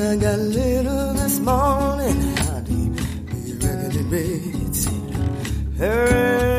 I got little this morning. I need to be ready to be? Hurry.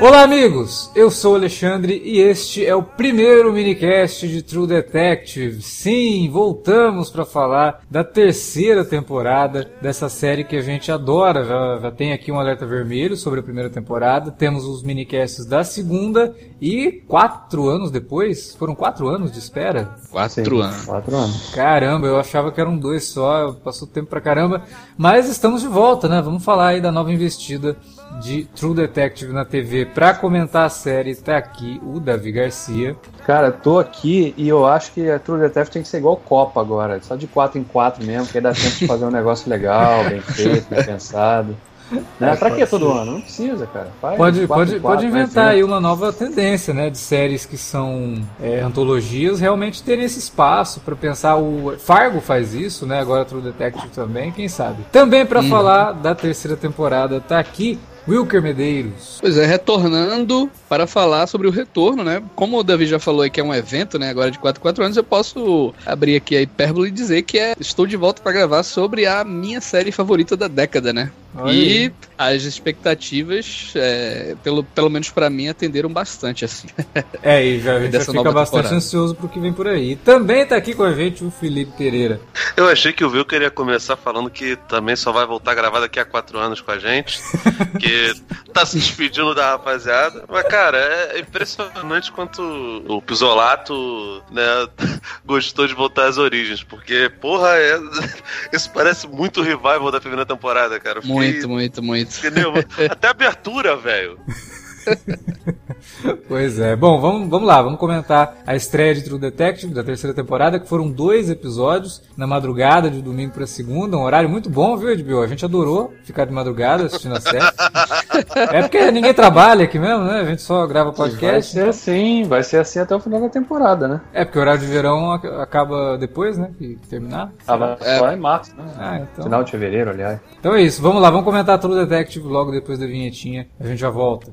Olá, amigos! Eu sou o Alexandre e este é o primeiro minicast de True Detective. Sim, voltamos para falar da terceira temporada dessa série que a gente adora. Já, já tem aqui um alerta vermelho sobre a primeira temporada. Temos os minicasts da segunda e quatro anos depois, foram quatro anos de espera? Quatro Sim, anos. Quatro anos. Caramba, eu achava que eram dois só, passou tempo pra caramba. Mas estamos de volta, né? Vamos falar aí da nova investida de True Detective na TV para comentar a série tá aqui o Davi Garcia. Cara, tô aqui e eu acho que a True Detective tem que ser igual Copa agora, só de 4 em 4 mesmo, porque aí dá tempo de fazer um negócio legal, bem feito, bem pensado. Né? Pra que todo ano? Não precisa, cara. Faz pode, pode, pode inventar aí uma nova tendência, né? De séries que são é, antologias realmente terem esse espaço para pensar. O Fargo faz isso, né? Agora True Detective também, quem sabe. Também para hum. falar da terceira temporada, tá aqui Wilker Medeiros. Pois é, retornando para falar sobre o retorno, né? Como o Davi já falou aí que é um evento, né? Agora de 4 4 anos, eu posso abrir aqui a hipérbole e dizer que é, estou de volta para gravar sobre a minha série favorita da década, né? E as expectativas, é, pelo, pelo menos para mim, atenderam bastante, assim. É, e já, já fica bastante temporada. ansioso pro que vem por aí. E também tá aqui com a gente o Felipe Pereira. Eu achei que o Will queria começar falando que também só vai voltar a gravar daqui a quatro anos com a gente. que tá se despedindo da rapaziada. Mas, cara, é impressionante quanto o Pisolato né, gostou de voltar às origens. Porque, porra, é... isso parece muito revival da primeira temporada, cara. Muito muito, muito, muito. Entendeu? Até abertura, velho. pois é. Bom, vamos, vamos lá, vamos comentar a estreia de True Detective da terceira temporada, que foram dois episódios na madrugada de domingo para segunda, um horário muito bom, viu, HBO? A gente adorou ficar de madrugada assistindo a série. é porque ninguém trabalha aqui mesmo, né? A gente só grava podcast. Vai ser então... assim, vai ser assim até o final da temporada, né? É, porque o horário de verão acaba depois, né? Que terminar. Tava é. só em março, né? Ah, então... Final de fevereiro, aliás. Então é isso, vamos lá, vamos comentar True Detective logo depois da vinhetinha. A gente já volta.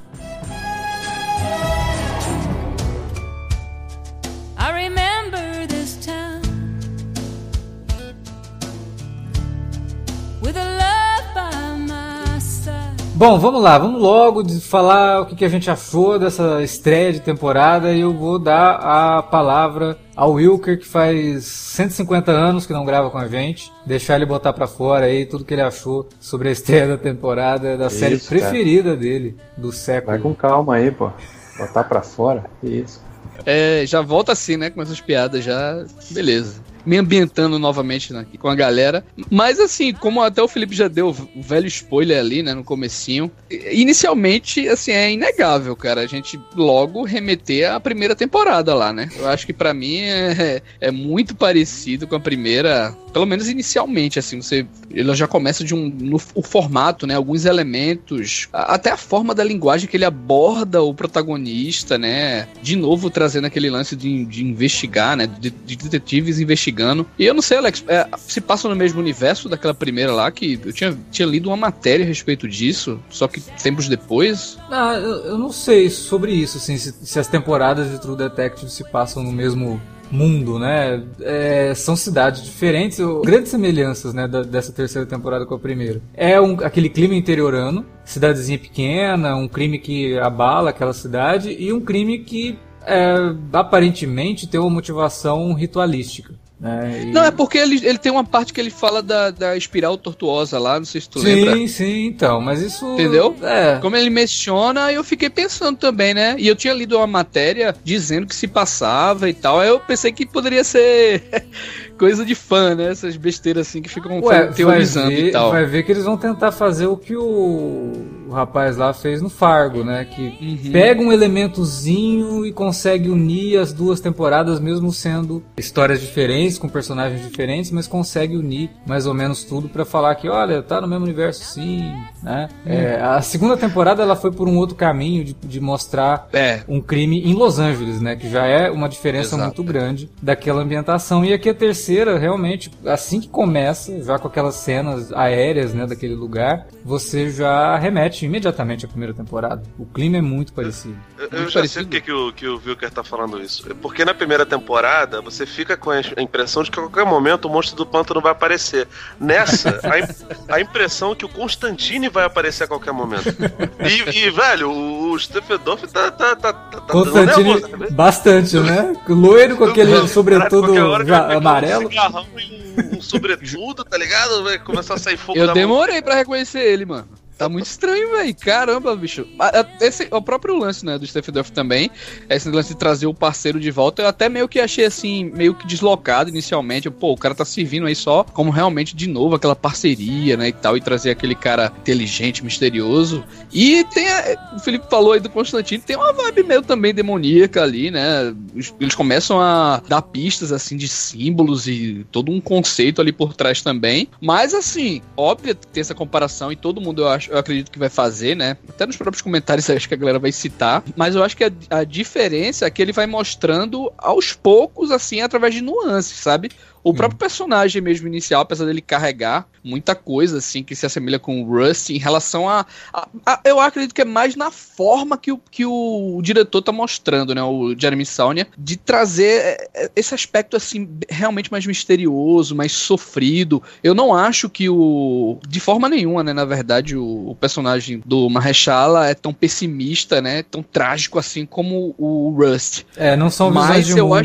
Bom, vamos lá, vamos logo falar o que, a gente achou dessa estreia de temporada e eu vou dar a palavra ao Wilker, que faz 150 anos que não grava com a gente, deixar ele botar para fora aí tudo que ele achou sobre a estreia da temporada, da Isso, série preferida cara. dele, do século. Vai com calma aí, pô. Botar para fora, Isso. É, já volta assim, né? Com essas piadas já. Beleza me ambientando novamente né, com a galera. Mas assim, como até o Felipe já deu o velho spoiler ali, né, no comecinho, inicialmente, assim, é inegável, cara, a gente logo remeter à primeira temporada lá, né? Eu acho que para mim é, é muito parecido com a primeira, pelo menos inicialmente, assim, você, ele já começa de um, no, o formato, né, alguns elementos, até a forma da linguagem que ele aborda o protagonista, né, de novo trazendo aquele lance de, de investigar, né, de, de detetives investigar investigando. E eu não sei, Alex, é, se passa no mesmo universo daquela primeira lá, que eu tinha, tinha lido uma matéria a respeito disso, só que tempos depois. Ah, eu, eu não sei sobre isso, assim, se, se as temporadas de True Detective se passam no mesmo mundo, né? É, são cidades diferentes, grandes semelhanças, né, da, dessa terceira temporada com a primeira. É um, aquele clima interiorano, cidadezinha pequena, um crime que abala aquela cidade e um crime que é, aparentemente tem uma motivação ritualística. Né? E... Não, é porque ele, ele tem uma parte que ele fala da, da espiral tortuosa lá, não sei se tu sim, lembra. Sim, sim, então, mas isso. Entendeu? É. Como ele menciona, eu fiquei pensando também, né? E eu tinha lido uma matéria dizendo que se passava e tal. Aí eu pensei que poderia ser coisa de fã, né? Essas besteiras assim que ficam Ué, teorizando ver, e tal. Vai ver que eles vão tentar fazer o que o, o rapaz lá fez no Fargo, né? Que uhum. pega um elementozinho e consegue unir as duas temporadas, mesmo sendo histórias diferentes, com personagens diferentes, mas consegue unir mais ou menos tudo para falar que, olha, tá no mesmo universo sim, né? Uhum. É, a segunda temporada ela foi por um outro caminho de, de mostrar é. um crime em Los Angeles, né? Que já é uma diferença Exato. muito grande daquela ambientação. E aqui a terceira, realmente, assim que começa, já com aquelas cenas aéreas, né, daquele lugar, você já remete imediatamente à primeira temporada. O clima é muito parecido. Eu, eu já parecido. sei o que, o, que o Wilker tá falando isso. É porque na primeira temporada você fica com a impressão de que a qualquer momento o monstro do pântano vai aparecer. Nessa, a, a impressão é que o Constantine vai aparecer a qualquer momento. E, e velho, o, o Steffendorf tá, tá, tá, tá, Constantine, nervoso, né? bastante, né? Loiro com aquele sobretudo já, amarelo. Um, um sobretudo, tá ligado? Vai começar a sair fogo Eu demorei mão. pra reconhecer ele, mano. Tá muito estranho, velho. Caramba, bicho. Esse, o próprio lance, né, do Stephen Duff também, esse lance de trazer o parceiro de volta, eu até meio que achei assim, meio que deslocado inicialmente. Pô, o cara tá servindo aí só como realmente de novo aquela parceria, né, e tal, e trazer aquele cara inteligente, misterioso. E tem a, o Felipe falou aí do Constantino, tem uma vibe meio também demoníaca ali, né? Eles começam a dar pistas assim de símbolos e todo um conceito ali por trás também. Mas assim, óbvio tem essa comparação e todo mundo eu acho eu acredito que vai fazer, né? Até nos próprios comentários acho que a galera vai citar. Mas eu acho que a, a diferença é que ele vai mostrando aos poucos, assim, através de nuances, sabe? O próprio personagem mesmo inicial, apesar dele carregar muita coisa, assim, que se assemelha com o Rust em relação a, a, a, Eu acredito que é mais na forma que o, que o, o diretor tá mostrando, né? O Jeremy Saulnier, de trazer é, é, esse aspecto, assim, realmente mais misterioso, mais sofrido. Eu não acho que o. De forma nenhuma, né? Na verdade, o, o personagem do Mahershala é tão pessimista, né? Tão trágico assim como o Rust. É, não são visões de um mundo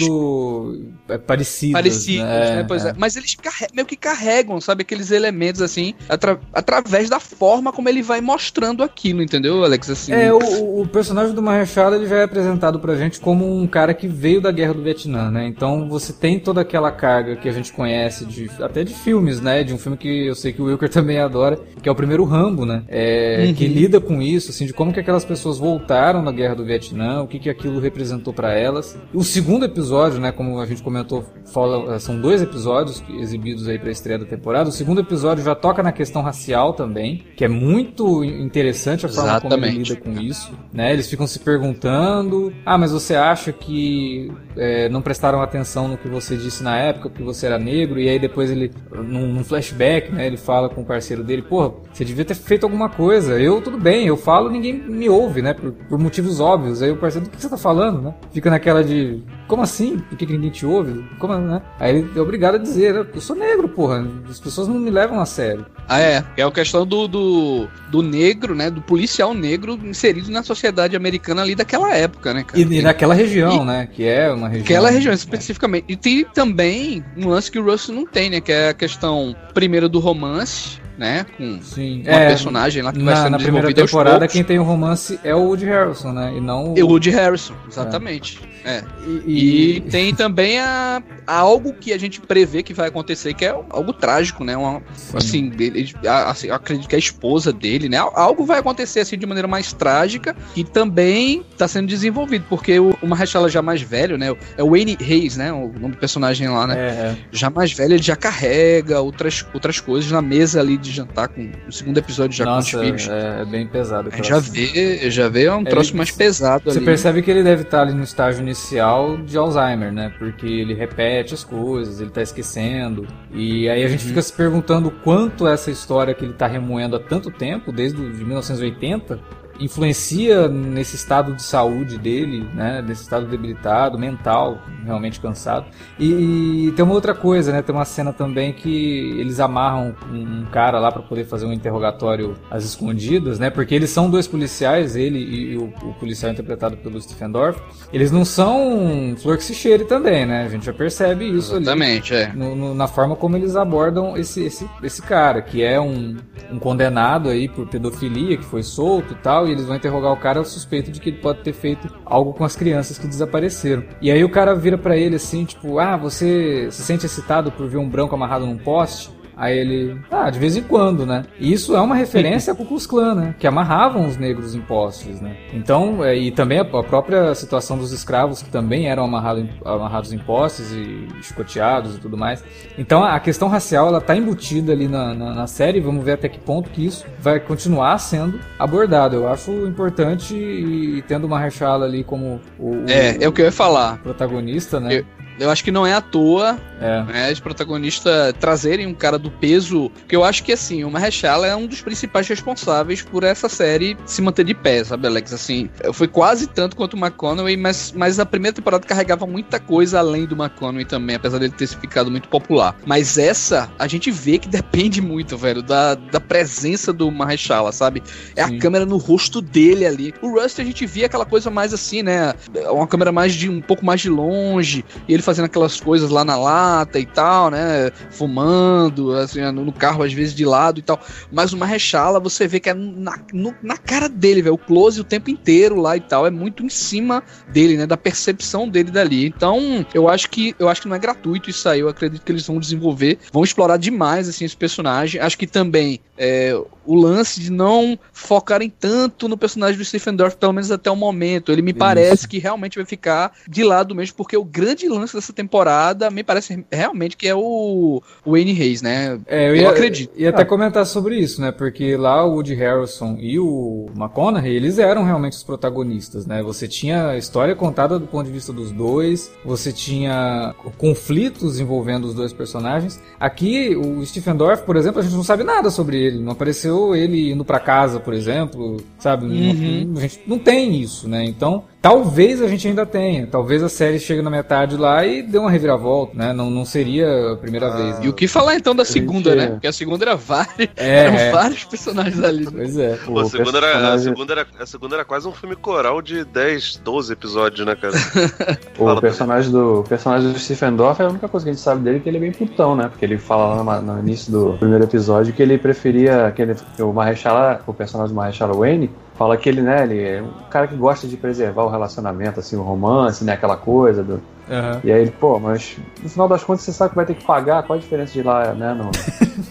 acho... parecidas. Parecidas, né? Né? Pois é. é. Mas eles meio que carregam, sabe, aqueles elementos assim, atra através da forma como ele vai mostrando aquilo, entendeu, Alex? Assim, é, o, o personagem do Mahershala ele já é apresentado pra gente como um cara que veio da guerra do Vietnã, né? Então você tem toda aquela carga que a gente conhece de até de filmes, né? De um filme que eu sei que o Wilker também adora, que é o primeiro Rambo, né? É, uhum. Que lida com isso, assim, de como que aquelas pessoas voltaram da guerra do Vietnã, o que que aquilo representou para elas. O segundo episódio, né? Como a gente comentou, fala, são dois dois episódios exibidos aí para a estreia da temporada. O segundo episódio já toca na questão racial também, que é muito interessante a forma Exatamente. como ele lida com isso. Né? Eles ficam se perguntando: ah, mas você acha que é, não prestaram atenção no que você disse na época, que você era negro? E aí depois ele, num, num flashback, né, ele fala com o parceiro dele: porra, você devia ter feito alguma coisa. Eu, tudo bem, eu falo, ninguém me ouve, né? Por, por motivos óbvios. Aí o parceiro: do que você tá falando, né? Fica naquela de: como assim? Por que, que ninguém te ouve? Como, né? Aí ele obrigado a dizer, eu sou negro, porra. As pessoas não me levam a sério. Ah, é. É a questão do, do, do negro, né? Do policial negro inserido na sociedade americana ali daquela época, né, cara? E, e naquela região, e, né? Que é uma região. Aquela região, especificamente. E tem também um lance que o Russell não tem, né? Que é a questão, primeiro, do romance né? Com Sim. uma é, personagem lá que na, vai sendo Na primeira temporada, quem tem o romance é o Woody Harrelson, né? E não o... o Woody Harrelson, exatamente. É. é. E, e... e, tem também a, a, algo que a gente prevê que vai acontecer, que é algo trágico, né? Uma, assim, ele, assim, eu acredito que a esposa dele, né? Algo vai acontecer assim de maneira mais trágica e também está sendo desenvolvido, porque o, o Mahershala já mais velho, né? É o Wayne Hayes, né? O nome do personagem lá, né? É, é. Já mais velho, ele já carrega outras, outras coisas na mesa ali de jantar com o segundo episódio já Nossa, com os filhos. É, é bem pesado. Já vê, já vê um troço mais pesado Você ali. percebe que ele deve estar ali no estágio inicial de Alzheimer, né? Porque ele repete as coisas, ele tá esquecendo. E aí a gente uhum. fica se perguntando quanto essa história que ele tá remoendo há tanto tempo, desde de 1980, influencia nesse estado de saúde dele, né? Nesse estado debilitado, mental, realmente cansado. E, e tem uma outra coisa, né? Tem uma cena também que eles amarram um, um cara lá para poder fazer um interrogatório às escondidas, né? Porque eles são dois policiais, ele e, o, o, policial interpretado pelo Stephen Dorff. Eles não são flor que se cheire também, né? A gente já percebe isso Exatamente, ali. É. No, no, na forma como eles abordam esse, esse, esse cara, que é um, um condenado aí por pedofilia, que foi solto e tal, e eles vão interrogar o cara suspeito de que ele pode ter feito algo com as crianças que desapareceram. E aí o cara vira para ele assim, tipo, ah, você se sente excitado por ver um branco amarrado num poste? Aí ele, ah, de vez em quando, né? E isso é uma referência ao Ku Klux Klan, né? Que amarravam os negros em postes, né? Então, é, e também a, a, própria situação dos escravos, que também eram amarrado, amarrados em postes e chicoteados e tudo mais. Então, a questão racial, ela tá embutida ali na, na, na série, vamos ver até que ponto que isso vai continuar sendo abordado. Eu acho importante e, tendo uma Mahershala ali como o, é, o, é o que eu ia falar. protagonista, né? Eu eu acho que não é à toa é. Né, os protagonistas trazerem um cara do peso. Porque eu acho que assim, o Mahershala é um dos principais responsáveis por essa série se manter de pé, sabe, Alex? Assim, foi quase tanto quanto o McConaughey, mas, mas a primeira temporada carregava muita coisa além do McConaughey também, apesar dele ter ficado muito popular. Mas essa, a gente vê que depende muito, velho, da, da presença do Mahershala, sabe? É Sim. a câmera no rosto dele ali. O Rust a gente via aquela coisa mais assim, né? Uma câmera mais de um pouco mais de longe, e ele fazendo aquelas coisas lá na lata e tal, né? Fumando, assim, no carro às vezes de lado e tal. Mas uma rechala você vê que é na, no, na cara dele, velho. O close o tempo inteiro lá e tal. É muito em cima dele, né? Da percepção dele dali. Então, eu acho que eu acho que não é gratuito isso aí. Eu acredito que eles vão desenvolver, vão explorar demais assim esse personagem. Acho que também é, o lance de não focarem tanto no personagem do Stephen Dorff, pelo menos até o momento. Ele me Isso. parece que realmente vai ficar de lado mesmo, porque o grande lance dessa temporada me parece realmente que é o, Wayne Reis, né? É, eu, ia, eu acredito. Ia até ah. comentar sobre isso, né? Porque lá o Woody Harrelson e o McConaughey, eles eram realmente os protagonistas, né? Você tinha a história contada do ponto de vista dos dois, você tinha conflitos envolvendo os dois personagens. Aqui, o Stephen Dorff, por exemplo, a gente não sabe nada sobre ele, não apareceu ele indo para casa, por exemplo, sabe? Uhum. Não, a gente não tem isso, né? Então, Talvez a gente ainda tenha. Talvez a série chegue na metade lá e dê uma reviravolta, né? Não, não seria a primeira ah, vez. Né? E o que falar então da segunda, gente... né? Porque a segunda era vários, é, eram é. vários personagens ali. Né? Pois é. Pô, a, segunda personagem... era, a, segunda era, a segunda era quase um filme coral de 10, 12 episódios, né, cara? o personagem do, personagem do Stephen Dorff é a única coisa que a gente sabe dele que ele é bem putão, né? Porque ele fala lá no, no início do primeiro episódio que ele preferia que, ele, que o Mahershala, o personagem do Mahershala Wayne, fala que ele, né, ele é um cara que gosta de preservar o relacionamento, assim, o romance, né, aquela coisa do, Uhum. E aí ele, pô, mas no final das contas você sabe que vai ter que pagar, qual a diferença de ir lá, né, no,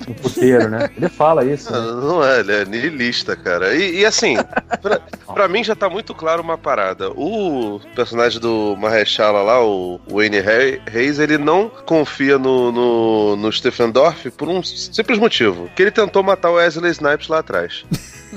no puteiro, né? Ele fala isso. Né? Não, não é, ele é nihilista, cara. E, e assim, pra, pra, mim já tá muito claro uma parada. O personagem do Mahershala lá, o Wayne Hayes, ele não confia no, no, no Stephen Dorff por um simples motivo, que ele tentou matar o Wesley Snipes lá atrás.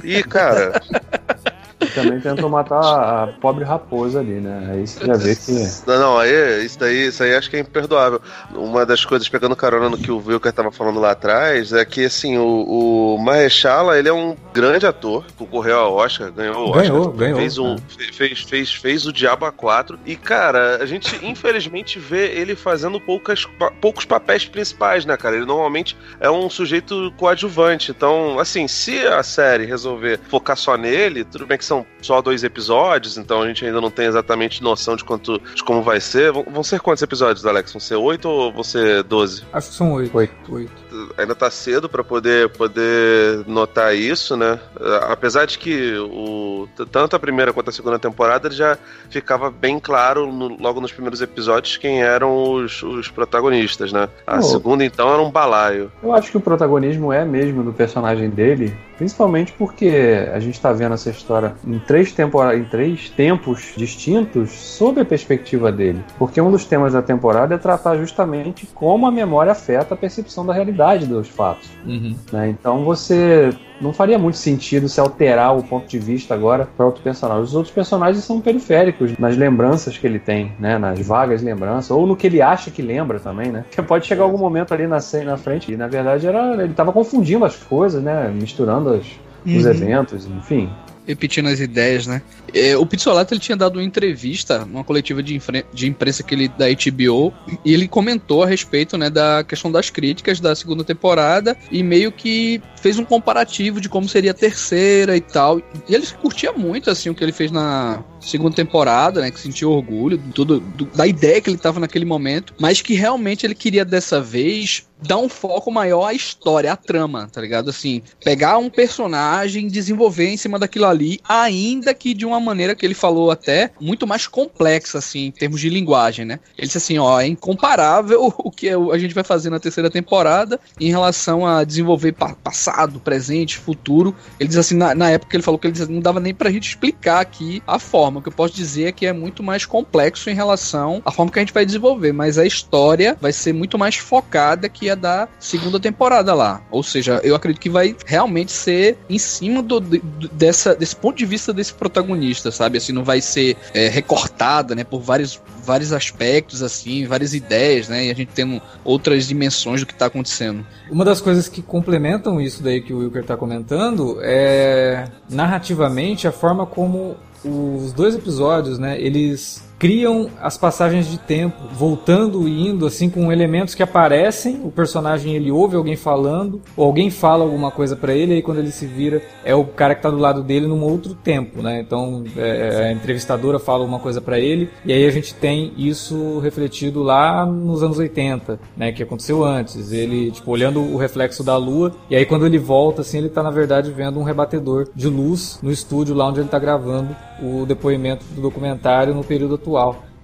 E, cara... E também tentou matar a pobre raposa ali, né? Aí você já vê que. Não, não, aí, isso daí, isso aí acho que é imperdoável. Uma das coisas, pegando carona no que o Wilker tava falando lá atrás, é que, assim, o, o Mahershala, ele é um grande ator, concorreu ao Oscar, ganhou o Oscar. Ganhou, ganhou. Fez, um, é. fez, fez, fez o Diabo A4. E, cara, a gente, infelizmente, vê ele fazendo poucas, poucos papéis principais, né, cara? Ele normalmente é um sujeito coadjuvante. Então, assim, se a série resolver focar só nele, tudo bem que são só dois episódios, então a gente ainda não tem exatamente noção de quanto de como vai ser. Vão, ser quantos episódios, Alex? Vão ser oito ou vão ser doze? Acho que são oito. Oito. oito. Ainda tá cedo para poder, poder notar isso, né? Apesar de que o, tanto a primeira quanto a segunda temporada já ficava bem claro no, logo nos primeiros episódios quem eram os, os protagonistas, né? A oh. segunda, então, era um balaio. Eu acho que o protagonismo é mesmo do personagem dele, Principalmente porque a gente está vendo essa história em três, em três tempos distintos sob a perspectiva dele. Porque um dos temas da temporada é tratar justamente como a memória afeta a percepção da realidade dos fatos. Uhum. Né? Então você não faria muito sentido se alterar o ponto de vista agora para outro personagem. Os outros personagens são periféricos nas lembranças que ele tem, né? Nas vagas lembranças, ou no que ele acha que lembra também, né? Porque pode chegar algum momento ali na, na frente e na verdade era ele estava confundindo as coisas, né? Misturando as, uhum. os eventos, enfim repetindo as ideias, né? É, o Pizzolato ele tinha dado uma entrevista numa coletiva de, de imprensa que ele da HBO e ele comentou a respeito, né, da questão das críticas da segunda temporada e meio que fez um comparativo de como seria a terceira e tal. E ele curtia muito assim o que ele fez na segunda temporada, né, que sentiu orgulho tudo do, da ideia que ele tava naquele momento, mas que realmente ele queria dessa vez dar um foco maior à história, à trama, tá ligado? Assim, pegar um personagem, desenvolver em cima daquilo ali ainda que de uma maneira que ele falou até muito mais complexa, assim, em termos de linguagem, né? Ele disse assim, ó, é incomparável o que a gente vai fazer na terceira temporada em relação a desenvolver passado, presente, futuro. Ele diz assim, na, na época ele falou que ele não dava nem pra gente explicar aqui a forma. O que eu posso dizer é que é muito mais complexo em relação à forma que a gente vai desenvolver, mas a história vai ser muito mais focada que a da segunda temporada lá. Ou seja, eu acredito que vai realmente ser em cima do, do dessa, desse ponto de vista desse protagonista, sabe? Assim, não vai ser é, recortada, né, por vários vários aspectos, assim, várias ideias, né? E a gente tem outras dimensões do que está acontecendo. Uma das coisas que complementam isso daí que o Wilker está comentando é narrativamente a forma como os dois episódios, né, eles criam as passagens de tempo, voltando e indo assim com elementos que aparecem, o personagem ele ouve alguém falando, ou alguém fala alguma coisa para ele, e aí quando ele se vira é o cara que tá do lado dele num outro tempo, né? Então é, a entrevistadora fala uma coisa para ele, e aí a gente tem isso refletido lá nos anos 80, né, que aconteceu antes, ele tipo olhando o reflexo da lua, e aí quando ele volta assim, ele tá na verdade vendo um rebatedor de luz no estúdio lá onde ele tá gravando o depoimento do documentário no período atual.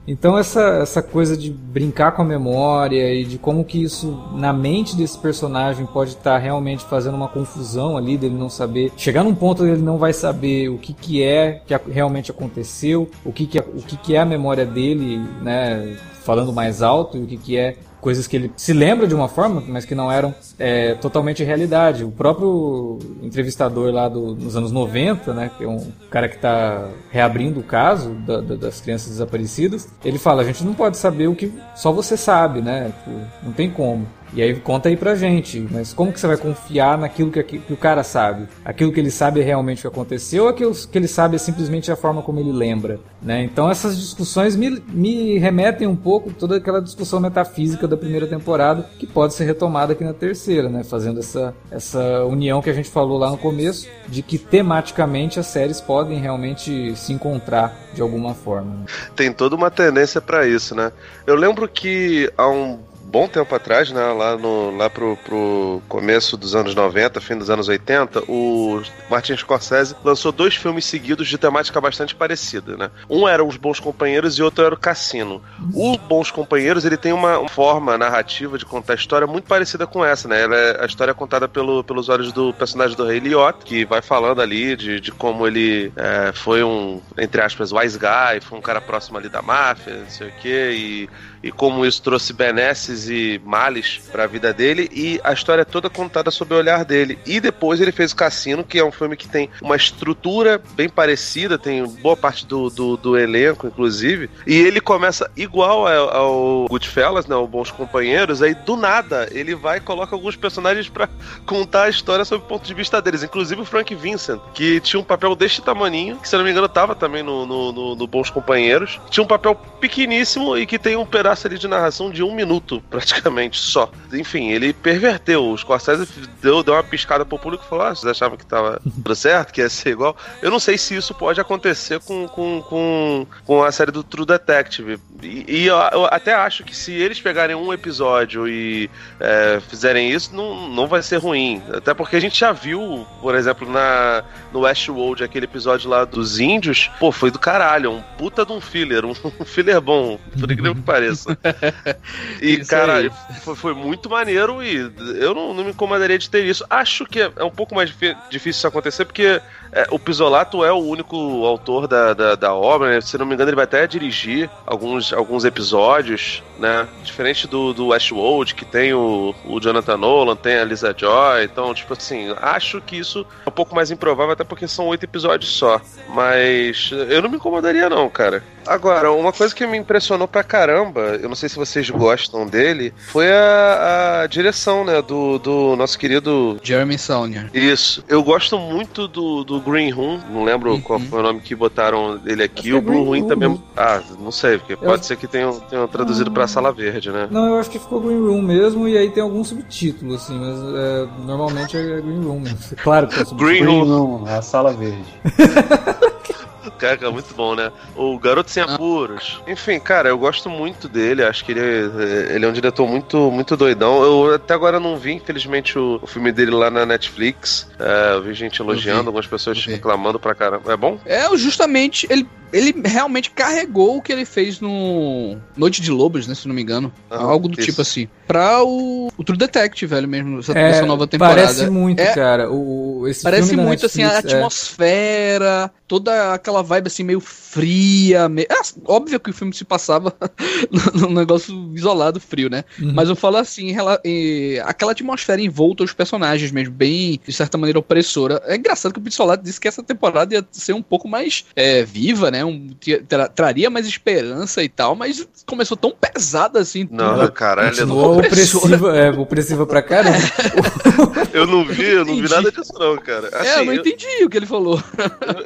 Então essa, essa coisa de brincar com a memória e de como que isso na mente desse personagem pode estar tá realmente fazendo uma confusão ali dele não saber, chegar num ponto ele não vai saber o que que é que realmente aconteceu, o que que é, o que que é a memória dele, né, falando mais alto e o que que é coisas que ele se lembra de uma forma, mas que não eram é, totalmente realidade. O próprio entrevistador lá do, dos anos 90, né, que é um cara que está reabrindo o caso da, da, das crianças desaparecidas, ele fala: a gente não pode saber o que só você sabe, né? Tipo, não tem como. E aí conta aí pra gente, mas como que você vai confiar naquilo que, que, o cara sabe? Aquilo que ele sabe é realmente o que aconteceu ou aquilo que ele sabe é simplesmente a forma como ele lembra? Né? Então essas discussões me, me remetem um pouco toda aquela discussão metafísica da primeira temporada que pode ser retomada aqui na terceira, né? Fazendo essa, essa união que a gente falou lá no começo, de que tematicamente as séries podem realmente se encontrar de alguma forma. Né? Tem toda uma tendência para isso, né? Eu lembro que há um bom tempo atrás, né, lá, no, lá pro, pro começo dos anos 90, fim dos anos 80, o Martin Scorsese lançou dois filmes seguidos de temática bastante parecida, né? Um era Os Bons Companheiros e outro era o Cassino. O Bons Companheiros, ele tem uma forma narrativa de contar a história muito parecida com essa, né? Ela é, a história é contada pelo, pelos olhos do personagem do Rei Liotta, que vai falando ali de, de como ele é, foi um, entre aspas, wise guy, foi um cara próximo ali da máfia, não sei o quê, e e como isso trouxe benesses e males para a vida dele e a história é toda contada sob o olhar dele. E depois ele fez o Cassino, que é um filme que tem uma estrutura bem parecida, tem boa parte do, do, do elenco, inclusive, e ele começa igual ao, ao Goodfellas, né, o Bons Companheiros, aí do nada ele vai e coloca alguns personagens para contar a história sob o ponto de vista deles, inclusive o Frank Vincent, que tinha um papel deste tamaninho, que se não me engano tava também no, no, no, no Bons Companheiros, tinha um papel pequeníssimo e que tem um pedaço pedaço ali de narração de um minuto, praticamente, só. Enfim, ele perverteu. O Scorsese deu, deu uma piscada pro público e falou: ah, vocês achavam que tava tudo certo, que ia ser igual. Eu não sei se isso pode acontecer com, com, com, com a série do True Detective. E, e eu, eu, até acho que se eles pegarem um episódio e é, fizerem isso, não, não vai ser ruim. Até porque a gente já viu, por exemplo, na, no Westworld, aquele episódio lá dos índios, pô, foi do caralho. Um puta de um filler, um filler bom, por incrível que pareça e, isso cara, foi, foi, muito maneiro e eu não, não, me incomodaria de ter isso. Acho que é, é um pouco mais difícil isso acontecer, porque é, o Pisolato é o único autor da, da, da, obra, né? Se não me engano, ele vai até dirigir alguns, alguns episódios, né? Diferente do, do Westworld, que tem o, o Jonathan Nolan, tem a Lisa Joy. Então, tipo assim, acho que isso é um pouco mais improvável, até porque são oito episódios só. Mas eu não me incomodaria, não, cara. Agora, uma coisa que me impressionou pra caramba, eu não sei se vocês gostam dele, foi a, a direção, né, do, do nosso querido Jeremy Saulnier. Isso. Eu gosto muito do, do Green Room, não lembro uhum. qual foi o nome que botaram ele aqui. O Blue Room também. Ah, não sei, porque pode eu... ser que tenham, tenham traduzido ah, pra Sala Verde, né? Não, eu acho que ficou Green Room mesmo, e aí tem algum subtítulo, assim, mas é, normalmente é Green Room. Claro que é subtítulo. Green Room, a Sala Verde. Cara, muito bom, né? O Garoto Sem ah. Apuros. Enfim, cara, eu gosto muito dele. Acho que ele, é, ele é um diretor muito, muito doidão. Eu até agora não vi, infelizmente, o, o filme dele lá na Netflix. É, eu vi gente elogiando, vi. algumas pessoas reclamando pra caramba. É bom? É, justamente, ele ele realmente carregou o que ele fez no Noite de Lobos, né? Se não me engano. Ah, algo do isso. tipo assim. Pra o, o True Detective, velho, mesmo. Essa, é, essa nova temporada. Parece muito, é, cara. O, esse parece muito, Netflix, assim, a é. atmosfera, toda aquela vibe, assim, meio fria. Meio... É, óbvio que o filme se passava num negócio isolado, frio, né? Uhum. Mas eu falo assim, aquela atmosfera envolta aos personagens mesmo, bem, de certa maneira, opressora. É engraçado que o Pistolado disse que essa temporada ia ser um pouco mais é, viva, né? Um, tra traria mais esperança e tal, mas começou tão pesada assim. Não, tudo. caralho, é não opressiva, é, opressiva pra caramba. eu não vi, eu não vi nada disso não, cara. Assim, é, eu não assim, entendi eu... o que ele falou.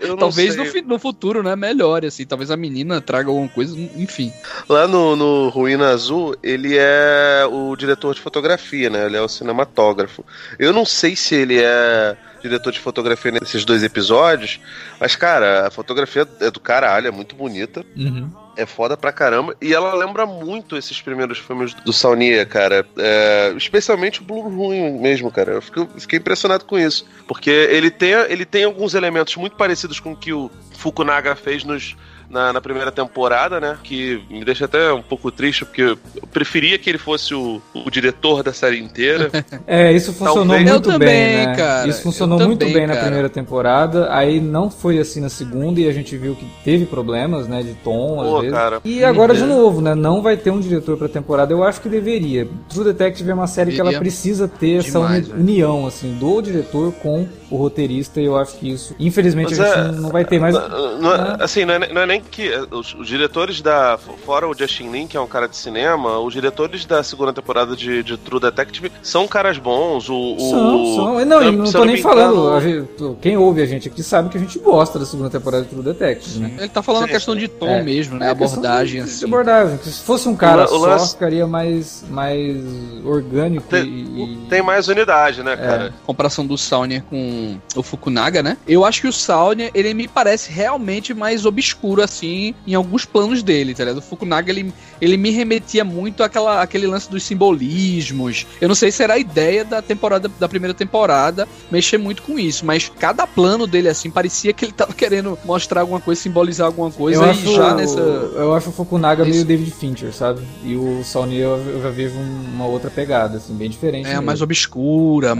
Eu, eu talvez no, no, futuro, né, melhore, assim, talvez a menina traga alguma coisa, enfim. Lá no, no Ruína Azul, ele é o diretor de fotografia, né, ele é o cinematógrafo. Eu não sei se ele é diretor de fotografia nesses dois episódios. Mas, cara, a fotografia é do caralho, é muito bonita. Uhum. É foda pra caramba. E ela lembra muito esses primeiros filmes do Saunier, cara. É, especialmente o Blue Ruin mesmo, cara. Eu fiquei, impressionado com isso. Porque ele tem, ele tem alguns elementos muito parecidos com o que o Fukunaga fez nos na, na, primeira temporada, né? Que me deixa até um pouco triste, porque eu preferia que ele fosse o, o diretor da série inteira. é, isso funcionou Talvez... muito também, bem, né? Cara, isso funcionou muito também, bem na primeira temporada, aí não foi assim na segunda e a gente viu que teve problemas, né, de tom, às Pô, vezes. Cara. E agora de novo, né, não vai ter um diretor pra temporada, eu acho que deveria. True Detective é uma série que ela precisa ter Demais, essa união, assim, do diretor com o roteirista, e eu acho que isso, infelizmente, Mas a gente é, não vai ter mais. Não, não, é, assim, não é, não é nem que eh, os, os, diretores da. Fora o Justin Lin, que é um cara de cinema, os diretores da segunda temporada de, de True Detective são caras bons. O, o são, são. Não, eu, não tô nem falando. Gente, quem ouve a gente aqui sabe que a gente gosta da segunda temporada de True Detective, né? Ele tá falando sim, a questão sim. de tom é, mesmo, né? É abordagem, de, assim. De abordagem. Se fosse um cara o, só, lance... ficaria mais, mais orgânico tem, e, Tem mais unidade, né, cara? É. Comparação do Saunia com o Fukunaga, né? Eu acho que o Saunia, ele me parece realmente mais obscuro, assim, em alguns planos dele, tá ligado? O Fukunaga, ele, ele me remetia muito àquela, àquele lance dos simbolismos. Eu não sei se era a ideia da temporada, da primeira temporada, mexer muito com isso, mas cada plano dele, assim, parecia que ele tava querendo mostrar alguma coisa, simbolizar alguma coisa, eu e já nessa... Eu acho o Fukunaga meio David Fincher, sabe? E o Saunia eu já vejo uma outra pegada, assim, bem diferente. É, mesmo. mais obscura, é.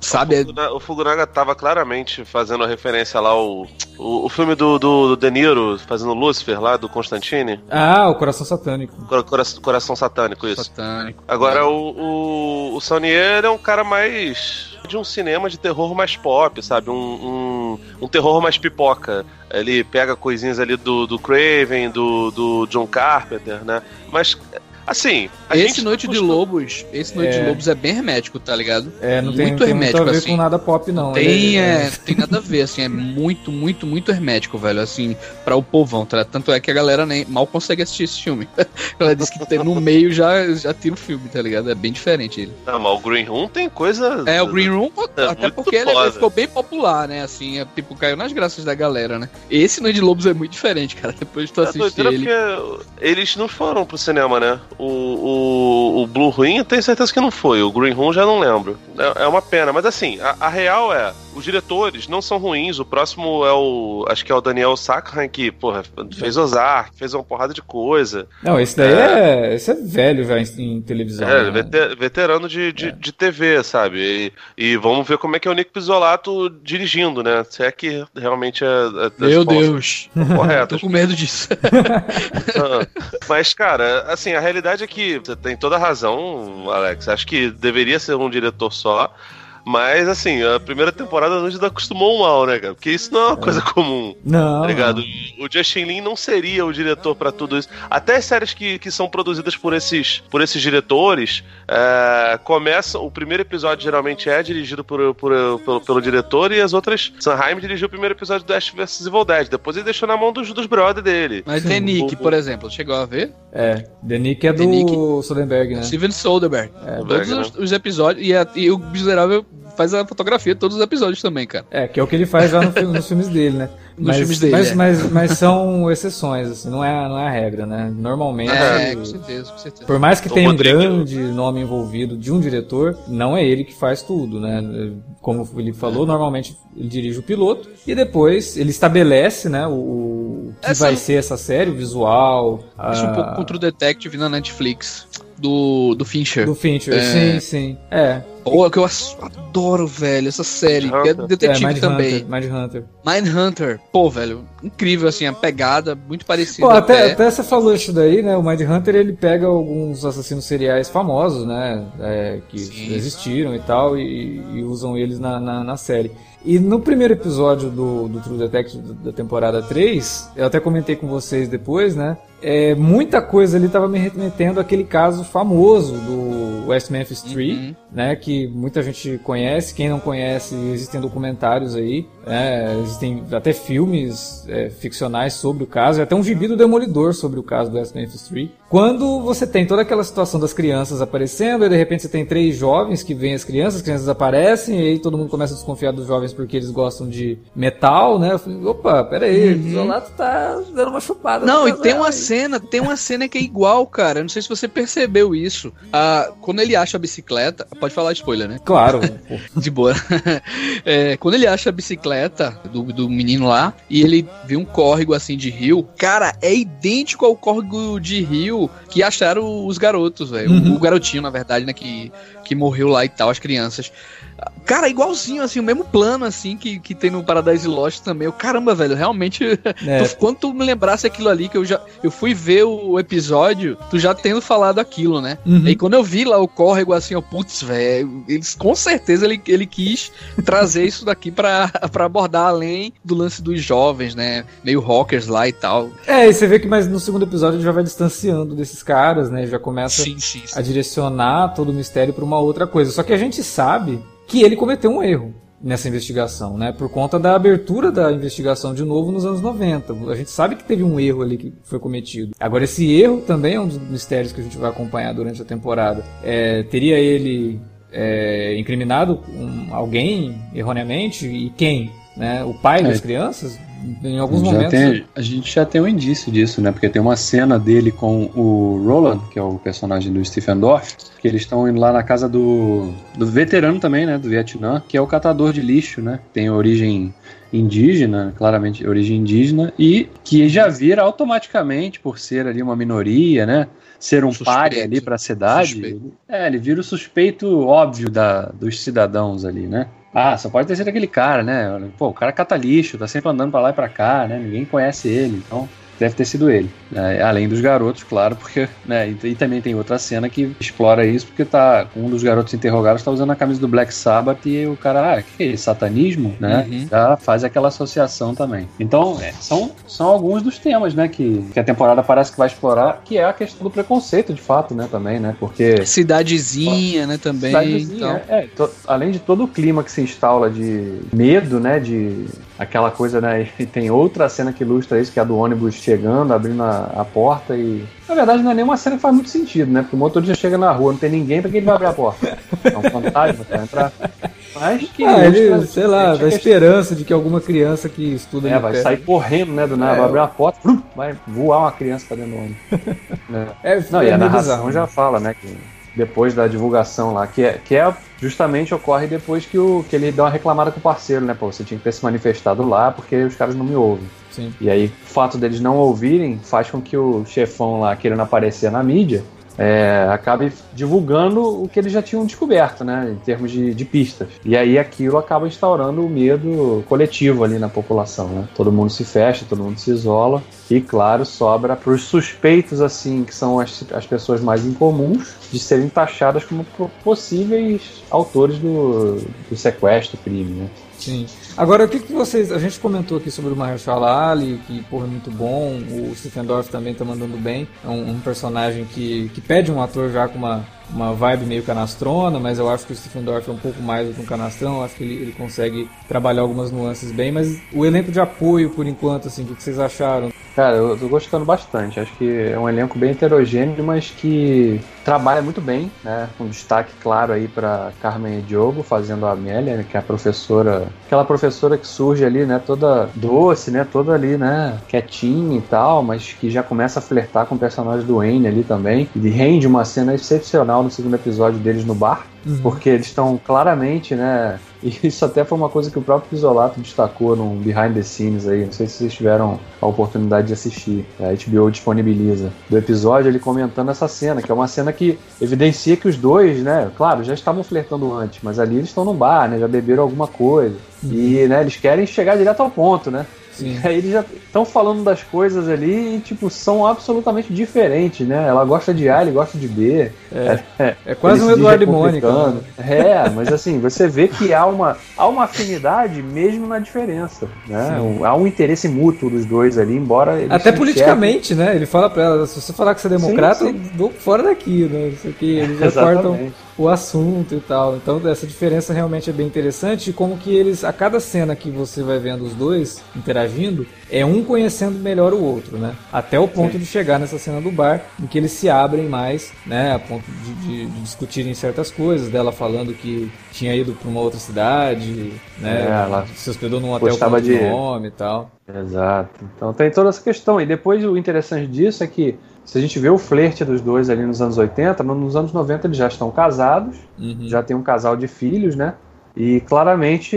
Sabe? O Fukunaga, o tava claramente fazendo a referência lá ao... O, o filme do, do, do De Niro, fazendo Lúcifer lá, do Constantine. Ah, o Coração Satânico. Cora, Coração Satânico, isso. Satânico. Agora, o, o, o Sonier é um cara mais de um cinema de terror mais pop, sabe? Um, um, um, terror mais pipoca. Ele pega coisinhas ali do, do Craven, do, do John Carpenter, né? Mas Assim, esse Noite de Lobos, esse Noite é... de Lobos é bem hermético, tá ligado? É, não tem muito tem hermético muito a ver assim. com nada pop não. Tem, é, é, tem nada a ver assim, é muito, muito, muito hermético, velho, assim, para o povão, tá? Tanto é que a galera nem mal consegue assistir esse filme. Ela disse que no meio já já tira o filme, tá ligado? É bem diferente ele. Não, mas o Green Room tem coisa É, o Green Room é até porque ele, ele, ficou bem popular, né? Assim, é, tipo caiu nas graças da galera, né? Esse Noite de Lobos é muito diferente, cara. Depois de tu é assistir ele. eles não foram pro cinema, né? O, o o, Blue Ruin eu tenho certeza que não foi. O Green Room já não lembro. É, é uma pena. Mas assim, a, a, real é, os diretores não são ruins. O próximo é o. Acho que é o Daniel Sakhan, que, porra, fez Ozark, fez uma porrada de coisa. Não, esse daí é. é esse é velho já em, em televisão. É, né? veterano de, de, é. de, TV, sabe? E, e, vamos ver como é que é o Nick Pisolato dirigindo, né? Se é que realmente é. é Meu Deus! Correto. Tô com medo disso. Ah, mas, cara, assim, a realidade é que você tem toda a razão, Alex. Acho que deveria ser um diretor só. Mas, assim, a primeira temporada a gente acostumou mal, né, cara? Porque isso não é uma é. coisa comum. Não. Tá ligado? O Justin Lin não seria o diretor para tudo isso. Até as séries que, que são produzidas por esses, por esses diretores é, começam. O primeiro episódio geralmente é dirigido por, por, pelo, pelo diretor e as outras. Sanheim dirigiu o primeiro episódio do Ash vs Evil Dead. Depois ele deixou na mão dos, dos brother dele. Mas The Nick, o, por exemplo, chegou a ver? É. The Nick é do Nick, Soderbergh, né? Steven Soderbergh. É. Todos os, né? os, episódios. E, a, e o Miserável faz a fotografia de todos os episódios também, cara. É, que é o que ele faz já no filme, nos filmes dele, né? nos mas, filmes dele. Mas, é. mas, mas, são exceções, assim, não é, não é a regra, né? Normalmente. É, com certeza, com certeza. Por mais que tenha um grande nome envolvido de um diretor, não é ele que faz tudo, né? Como o Felipe falou, é. normalmente ele dirige o piloto e depois ele estabelece, né, o, o que essa... vai ser essa série, o visual. Acho a... um pouco com True Detective na Netflix do, do Fincher. Do Fincher, é... sim, sim. É. Pô, que eu adoro, velho, essa série. Que é detetive é, também. Mindhunter. Mindhunter. Pô, velho, incrível, assim, a pegada, muito parecida. Pô, até, até. até você falou isso daí, né? O Mindhunter, ele pega alguns assassinos seriais famosos, né? É, que Sim. existiram e tal, e, e usam eles na, na, na série. E no primeiro episódio do, do True Detective da temporada 3, eu até comentei com vocês depois, né? É, muita coisa ali estava me remetendo àquele caso famoso do West Memphis 3, uhum. né? Que muita gente conhece. Quem não conhece, existem documentários aí, né, existem até filmes é, ficcionais sobre o caso, e até um gibi do Demolidor sobre o caso do West Memphis 3. Quando você tem toda aquela situação das crianças aparecendo, e de repente você tem três jovens que veem as crianças, as crianças aparecem, e aí todo mundo começa a desconfiar dos jovens porque eles gostam de metal, né? Eu falei, opa, peraí, uhum. o Isolato tá dando uma chupada. Não, e tem uma cena, tem uma cena que é igual, cara. Não sei se você percebeu isso. Ah, quando ele acha a bicicleta. Pode falar spoiler, né? Claro. de boa. É, quando ele acha a bicicleta do, do menino lá, e ele vê um córrego assim de rio, cara, é idêntico ao córrego de rio que acharam os garotos, velho. Uhum. O garotinho, na verdade, né? Que, que morreu lá e tal, as crianças. Cara, igualzinho, assim, o mesmo plano, assim, que, que tem no Paradise Lost também. Eu, caramba, velho, realmente. É. tu, quando tu me lembrasse aquilo ali, que eu já. Eu fui ver o episódio, tu já tendo falado aquilo, né? Uhum. E quando eu vi lá o córrego, assim, ó, putz, velho, eles com certeza ele, ele quis trazer isso daqui pra, pra abordar além do lance dos jovens, né? Meio rockers lá e tal. É, e você vê que mas no segundo episódio ele já vai distanciando desses caras, né? Já começa sim, sim, sim. a direcionar todo o mistério pra uma outra coisa. Só que a gente sabe que ele cometeu um erro nessa investigação, né? Por conta da abertura da investigação de novo nos anos 90. A gente sabe que teve um erro ali que foi cometido. Agora, esse erro também é um dos mistérios que a gente vai acompanhar durante a temporada. É, teria ele é, incriminado um, alguém erroneamente? E quem? Né? O pai é. das crianças? Em alguns momentos. Tem, a gente já tem um indício disso, né? Porque tem uma cena dele com o Roland, que é o personagem do Stephen Dorff, que eles estão indo lá na casa do, do veterano também, né? Do Vietnã, que é o catador de lixo, né? Tem origem indígena, claramente origem indígena, e que já vira automaticamente, por ser ali uma minoria, né? Ser um páreo ali para a cidade. Suspeito. É, ele vira o suspeito óbvio da, dos cidadãos ali, né? Ah, só pode ter sido aquele cara, né? Pô, o cara cata lixo, tá sempre andando pra lá e pra cá, né? Ninguém conhece ele, então deve ter sido ele. Né? Além dos garotos, claro, porque. Né? E, e, também tem outra cena que explora isso, porque tá. Um dos garotos interrogados tá usando a camisa do Black Sabbath e o cara, ah, que é isso? Satanismo? Né? Uhum. Já faz aquela associação também. Então, é, são, são alguns dos temas, né, que, que a temporada parece que vai explorar, que é a questão do preconceito, de fato, né, também, né? Porque. Cidadezinha, né, também. Cidadezinha, então. é, to, além de todo o clima que se instala de medo, né, de aquela coisa, né? E tem outra cena que ilustra isso, que é a do ônibus chegando, abrindo a, a, porta e. Na verdade, não é nenhuma cena que faz muito sentido, né? Porque o motorista chega na rua, não tem ninguém, pra que ele vai abrir a porta? É um fantasma, vai entrar. Mas que. Ah, ele, sei lá, dá esperança de que alguma criança que estuda. É, vai perto. sair correndo, né? Do nada, é. vai abrir a porta, vai voar uma criança pra dentro do ônibus. é. não, e a narração já fala, né? Que depois da divulgação lá, que é, que é justamente ocorre depois que, o, que ele dá uma reclamada com o parceiro, né? Pô, você tinha que ter se manifestado lá porque os caras não me ouvem. Sim. E aí, o fato deles não ouvirem faz com que o chefão lá querendo aparecer na mídia é, acabe divulgando o que eles já tinham descoberto, né, em termos de, de, pistas. E aí aquilo acaba instaurando o medo coletivo ali na população, né? Todo mundo se fecha, todo mundo se isola e, claro, sobra para os suspeitos, assim, que são as, as pessoas mais incomuns, de serem taxadas como possíveis autores do, do sequestro, crime, né? Sim. Agora, o que, que vocês. A gente comentou aqui sobre o Mahershala Ali, que porra é muito bom. O Stephen Dorff também tá mandando bem. É um, um, personagem que, que pede um ator já com uma, uma vibe meio canastrona, mas eu acho que o Stephen Dorff é um pouco mais do que um canastrão. Eu acho que ele, ele consegue trabalhar algumas nuances bem. Mas o elenco de apoio, por enquanto, assim, o que, vocês acharam? Cara, eu tô gostando bastante. Acho que é um elenco bem heterogêneo, mas que trabalha muito bem, né? Com destaque claro aí para Carmen e Diogo fazendo a Amélia, né? que é a professora, aquela professora que surge ali, né? Toda doce, né? Toda ali, né? Quietinha e tal, mas que já começa a flertar com o personagem do Wayne ali também. E rende uma cena excepcional no segundo episódio deles no bar, uhum. porque eles estão claramente, né? E isso até foi uma coisa que o próprio Isolato destacou num behind the scenes aí. Não sei se vocês tiveram a oportunidade de assistir. A HBO disponibiliza. Do episódio ele comentando essa cena, que é uma cena que evidencia que os dois, né? Claro, já estavam flertando antes, mas ali eles estão no bar, né? Já beberam alguma coisa. E, né, eles querem chegar direto ao ponto, né? Sim. E aí eles já estão falando das coisas ali e, tipo, são absolutamente diferentes, né? Ela gosta de A, ele gosta de B. É, é, é quase um Eduardo e Mônica. Né? É, mas assim, você vê que há uma, há uma afinidade mesmo na diferença, né? Há um interesse mútuo dos dois ali, embora Até politicamente, né? Ele fala pra ela, se você falar que você é democrata, sim, sim. eu vou fora daqui, né? Isso aqui, eles já cortam o assunto e tal. Então essa diferença realmente é bem interessante como que eles, a cada cena que você vai vendo os dois interagindo, é um conhecendo melhor o outro, né? Até o ponto Sim. de chegar nessa cena do bar, em que eles se abrem mais, né? A ponto de, de, de discutirem certas coisas, dela falando que tinha ido para uma outra cidade, né? É, ela se hospedou num hotel com de nome e tal. Exato. Então tem toda essa questão. E depois o interessante disso é que se a gente vê o flerte dos dois ali nos anos 80, nos anos 90 eles já estão casados, uhum. já tem um casal de filhos, né? E claramente,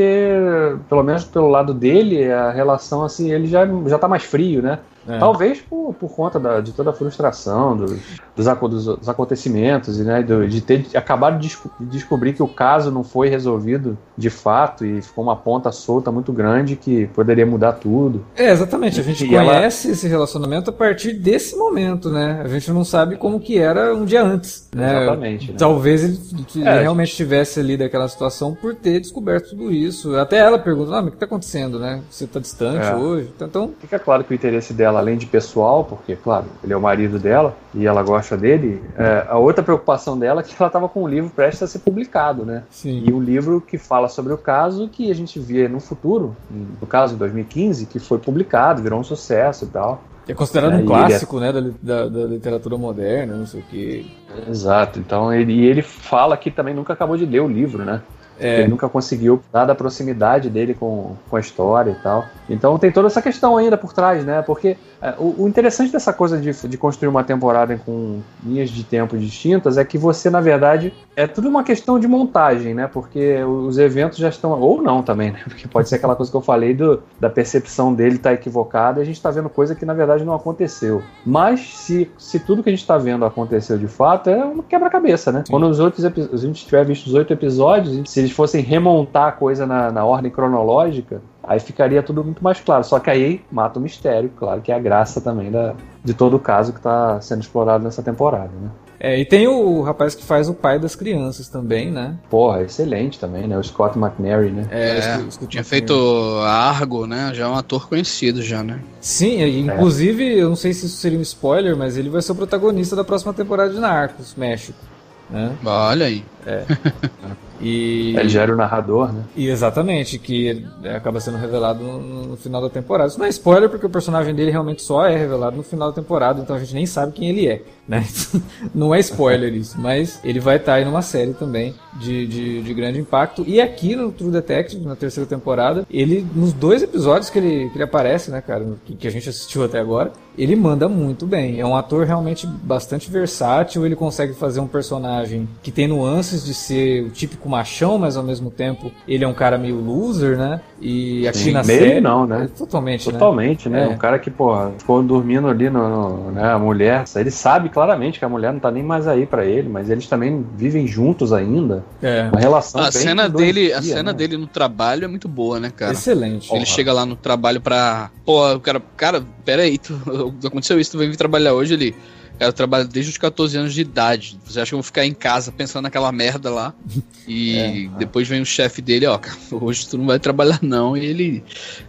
pelo menos pelo lado dele, a relação assim, ele já já tá mais frio, né? É. Talvez por, por conta da, de toda a frustração dos, dos, dos acontecimentos e né, de ter acabado de, de, descobrir que o caso não foi resolvido de fato e ficou uma ponta solta muito grande que poderia mudar tudo. É, exatamente. A gente e conhece ela... esse relacionamento a partir desse momento, né? A gente não sabe como que era um dia antes. Né? Exatamente. Né? Talvez ele, ele é, realmente gente... tivesse ali daquela situação por ter descoberto tudo isso. Até ela pergunta, ah, mas o que está acontecendo, né? Você está distante é. hoje? Então... Fica claro que o interesse dela além de pessoal, porque, claro, ele é o marido dela e ela gosta dele, é, a outra preocupação dela é que ela estava com um livro prestes a ser publicado, né? Sim. E um livro que fala sobre o caso que a gente via no futuro, no caso, em 2015, que foi publicado, virou um sucesso e tal. É considerado um clássico, é... né, da, da, da, literatura moderna, não sei o quê. Exato. Então ele, ele fala que também nunca acabou de ler o livro, né? É. Ele nunca conseguiu dar da proximidade dele com, com a história e tal. Então tem toda essa questão ainda por trás, né? Porque é, o, o, interessante dessa coisa de, de construir uma temporada com linhas de tempo distintas é que você, na verdade, é tudo uma questão de montagem, né? Porque os eventos já estão. Ou não também, né? Porque pode ser aquela coisa que eu falei do, da percepção dele estar tá equivocada e a gente está vendo coisa que na verdade não aconteceu. Mas se, se tudo que a gente está vendo aconteceu de fato, é um quebra-cabeça, né? Sim. Quando os outros a gente tiver visto os oito episódios, se eles fossem remontar a coisa na, na ordem cronológica, aí ficaria tudo muito mais claro. Só que aí mata o mistério, claro, que é a graça também da, de todo o caso que está sendo explorado nessa temporada, né? É, e tem o rapaz que faz o pai das crianças também, né? Porra, excelente também, né? O Scott McNary, né? É, tinha feito Argo, né? Já é um ator conhecido já, né? Sim, inclusive, é. eu não sei se isso seria um spoiler, mas ele vai ser o protagonista da próxima temporada de Narcos, México. Né? Olha aí. É. E... Ele já era o narrador, né? E exatamente, que acaba sendo revelado no, no, final da temporada. Isso não é spoiler, porque o personagem dele realmente só é revelado no final da temporada, então a gente nem sabe quem ele é, né? não é spoiler isso, mas ele vai estar aí numa série também de, de, de, grande impacto. E aqui no True Detective, na terceira temporada, ele, nos dois episódios que ele, que ele aparece, né, cara, que, que a gente assistiu até agora, ele manda muito bem. É um ator realmente bastante versátil, ele consegue fazer um personagem que tem nuances de ser o típico machão, mas ao mesmo tempo ele é um cara meio loser, né? E aqui Sim, na meio série. não, né? É totalmente, totalmente, né? né? É. Um cara que, pô, ficou dormindo ali no, no, né? A mulher, ele sabe claramente que a mulher não tá nem mais aí para ele, mas eles também vivem juntos ainda. É. Uma relação a cena dele, A cena né? dele no trabalho é muito boa, né, cara? Excelente. Ele Porra. chega lá no trabalho pra. Pô, o cara, cara, pera aí, tu, aconteceu isso, tu veio vir trabalhar hoje ali. Eu trabalho desde os 14 anos de idade. Você acha que eu vou ficar em casa pensando naquela merda lá? E é, é. depois vem o chefe dele, ó, hoje tu não vai trabalhar não. E ele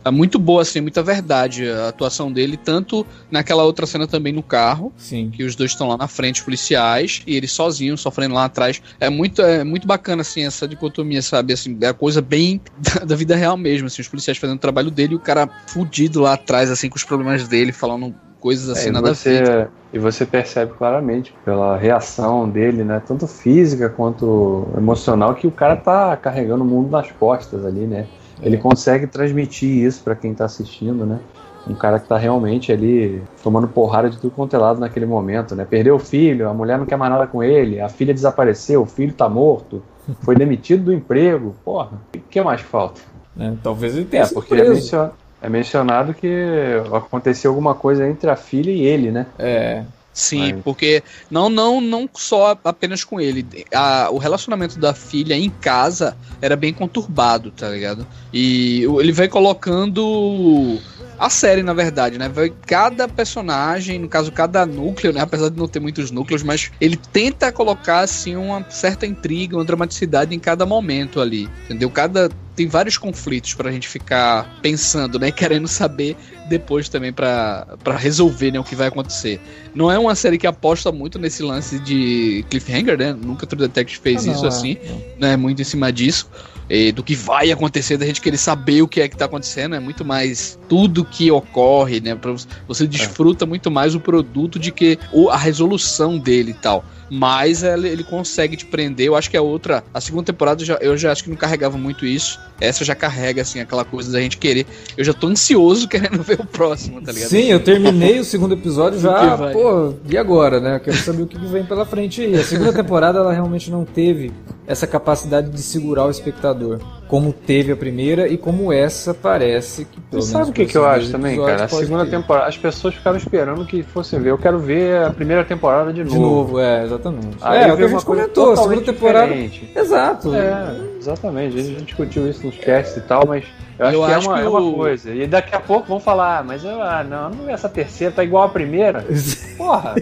é muito boa, assim, muita verdade a atuação dele, tanto naquela outra cena também no carro, Sim. que os dois estão lá na frente, policiais, e ele sozinho, sofrendo lá atrás. É muito, é muito bacana, assim, essa dicotomia, sabe? Assim, é a coisa bem da, da vida real mesmo, assim, os policiais fazendo o trabalho dele e o cara fudido lá atrás, assim, com os problemas dele, falando coisas assim é, nada você. E você percebe claramente pela reação dele, né? Tanto física quanto emocional, que o cara tá carregando o mundo nas costas ali, né? Ele é. consegue transmitir isso para quem tá assistindo, né? Um cara que tá realmente ali tomando porrada de tudo quanto é lado naquele momento, né? Perdeu o filho, a mulher não quer mais nada com ele, a filha desapareceu, o filho tá morto, foi demitido do emprego. Porra, o que mais falta? É, talvez ele tenha é, porque é, mencion... é, mencionado que aconteceu alguma coisa entre a filha e ele, né? É. Sim, Mas... porque não, não, não só apenas com ele. A, o relacionamento da filha em casa era bem conturbado, tá ligado? E ele vai colocando a série, na verdade, né? Vai cada personagem, no caso, cada núcleo, né? Apesar de não ter muitos núcleos, mas ele tenta colocar, assim, uma certa intriga, uma dramaticidade em cada momento ali, entendeu? Cada tem vários conflitos pra gente ficar pensando, né? Querendo saber depois também para resolver né, o que vai acontecer. Não é uma série que aposta muito nesse lance de cliffhanger, né? Nunca True Detective fez ah, isso não, assim, é. né? Muito em cima disso do que vai acontecer, da gente querer saber o que é que tá acontecendo, é muito mais tudo que ocorre, né? Você desfruta é. muito mais o produto de que a resolução dele e tal mas ele, ele, consegue te prender. Eu acho que a outra, a segunda temporada, eu já, eu já acho que não carregava muito isso. Essa já carrega, assim, aquela coisa da gente querer. Eu já tô ansioso querendo ver o próximo, tá ligado? Sim, eu terminei o segundo episódio já, pô, e agora, né? Eu quero saber o que vem pela frente aí. A segunda temporada, ela realmente não teve essa capacidade de segurar o espectador, como teve a primeira e como essa parece que pelo Você sabe o que, que eu acho também, cara? A segunda ter. temporada, as pessoas ficaram esperando que fosse ver. Eu quero ver a primeira temporada de novo. De novo, é, exatamente. Aí é, é o que a gente comentou, a segunda temporada. Diferente. Exato. É, exatamente. A gente discutiu isso nos casts e tal, mas eu acho, eu que, é acho é, uma, que é uma coisa. E daqui a pouco vão falar, ah, mas eu, ah, não, não, essa terceira tá igual a primeira. Porra,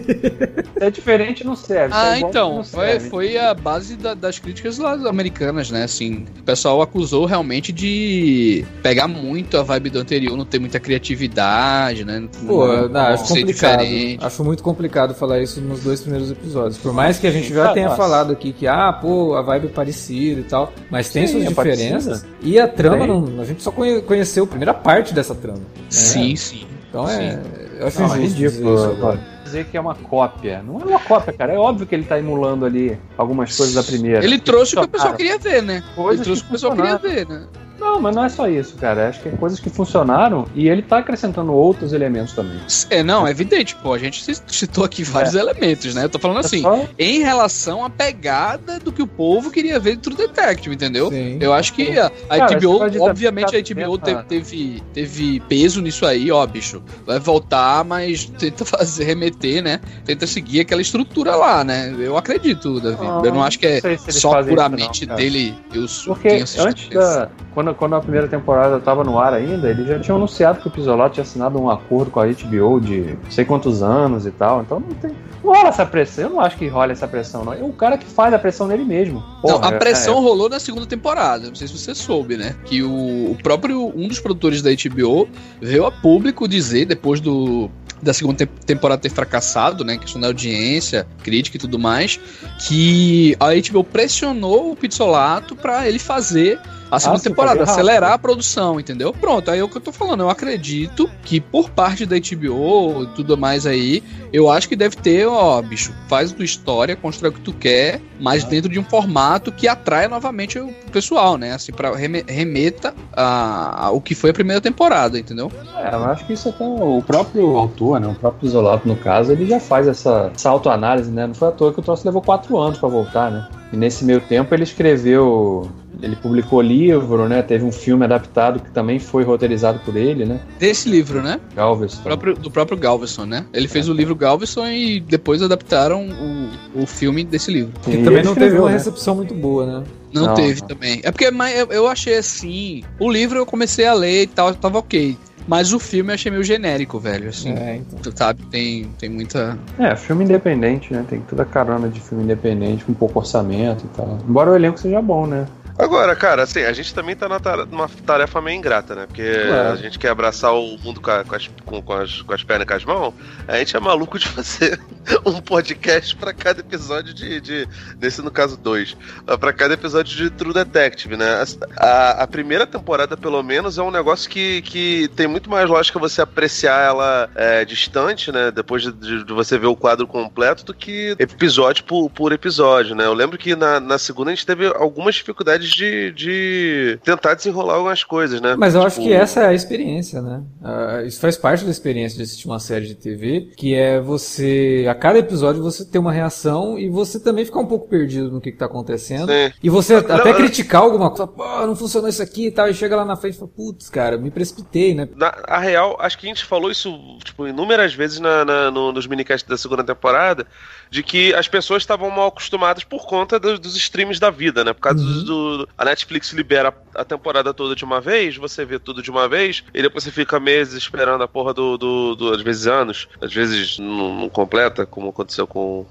é diferente não serve. Ah, é então, foi, foi a base da, das críticas lá americanas, né? Assim, o pessoal acusou realmente de pegar muito a vibe do anterior, não ter muita criatividade, né? Pô, não, não, acho complicado. Diferente. Acho muito complicado falar isso nos dois primeiros episódios. Por mais que a gente já tenha nossa. falado aqui que, ah, pô, a vibe é parecida e tal, mas tem Sim, suas é diferenças. Parecida. E a trama, não, a gente só conheceu a primeira parte dessa trama. Né? Sim, sim. Então sim. é. Eu acho não, ridículo. Dizer, dizer que é uma cópia. Não é uma cópia, cara. É óbvio que ele tá emulando ali algumas coisas da primeira. Ele trouxe o que o pessoal queria ver, né? Coisas ele trouxe o que o pessoal queria ver, né? Não, mas não é só isso, cara. Acho que é coisas que funcionaram e ele tá acrescentando outros elementos também. É, não, é evidente, pô. A gente citou aqui vários é. elementos, né? Eu tô falando é assim, só... em relação à pegada do que o povo queria ver de True Detective, entendeu? Sim. Eu acho que a, a cara, HBO, obviamente a HBO teve, teve, teve, peso nisso aí, ó, bicho. Vai voltar, mas tenta fazer, remeter, né? Tenta seguir aquela estrutura lá, né? Eu acredito, Davi. Ah, eu não acho que é só puramente não, dele. Eu Porque antes da. Quando quando, quando a primeira temporada estava no ar ainda, eles já tinham anunciado que o Pisolato tinha assinado um acordo com a HBO de não sei quantos anos e tal. Então não tem. Não rola essa pressão. Eu não acho que rola essa pressão, não. É o cara que faz a pressão nele mesmo. Porra, não, a pressão é. rolou na segunda temporada. Não sei se você soube, né? Que o, o próprio. Um dos produtores da HBO veio a público dizer, depois do da segunda temporada ter fracassado, né? Questão da audiência, crítica e tudo mais, que a HBO pressionou o Pizzolato para ele fazer a segunda ah, temporada, acelerar a produção, entendeu? Pronto, aí é o que eu tô falando. Eu acredito que por parte da HBO e tudo mais aí, eu acho que deve ter, ó, bicho, faz tua história, constrói o que tu quer, mas ah. dentro de um formato que atraia novamente o pessoal, né? Assim, pra remeta a, a, o que foi a primeira temporada, entendeu? É, eu acho que isso até o próprio autor, né? O próprio Isolato, no caso, ele já faz essa, essa autoanálise, né? Não foi à toa que o troço levou quatro anos para voltar, né? E nesse meio tempo ele escreveu ele publicou livro, né? Teve um filme adaptado que também foi roteirizado por ele, né? Desse livro, né? Galveston. Do próprio, do próprio Galveston, né? Ele fez é. o livro Galveston e depois adaptaram o, o filme desse livro. Que também não teve uma né? recepção muito boa, né? Não, não teve não. também. É porque mas eu, eu achei assim. O livro eu comecei a ler e tal, tava ok. Mas o filme eu achei meio genérico, velho. Assim, é, então. Tu sabe, tem, tem muita. É, filme independente, né? Tem toda a carona de filme independente, com pouco orçamento e tal. Embora o elenco seja bom, né? Agora, cara, assim, a gente também tá numa tarefa meio ingrata, né? Porque claro. a gente quer abraçar o mundo com, a, com, as, com, com, as, com as pernas e com as mãos, a gente é maluco de fazer um podcast para cada episódio de, de. Nesse, no caso, dois. para cada episódio de True Detective, né? A, a, primeira temporada, pelo menos, é um negócio que, que tem muito mais lógica você apreciar ela é, distante, né? Depois de, de, de, você ver o quadro completo, do que episódio por, por episódio, né? Eu lembro que na, na segunda a gente teve algumas dificuldades de, de tentar desenrolar algumas coisas, né? Mas eu tipo... acho que essa é a experiência, né? Uh, isso faz parte da experiência de assistir uma série de TV, que é você, a cada episódio, você ter uma reação e você também ficar um pouco perdido no que, está acontecendo. Sim. E você não, até não, criticar alguma coisa, pô, não funcionou isso aqui e tal, e chega lá na frente e fala, putz, cara, me precipitei, né? Na a real, acho que a gente falou isso, tipo, inúmeras vezes na, na no, nos minicasts da segunda temporada, de que as pessoas estavam mal acostumadas por conta do, dos streams da vida, né? Por causa uhum. do, do, A Netflix libera a temporada toda de uma vez, você vê tudo de uma vez, e depois você fica meses esperando a porra do. do, do às vezes anos, às vezes não, não completa, como aconteceu com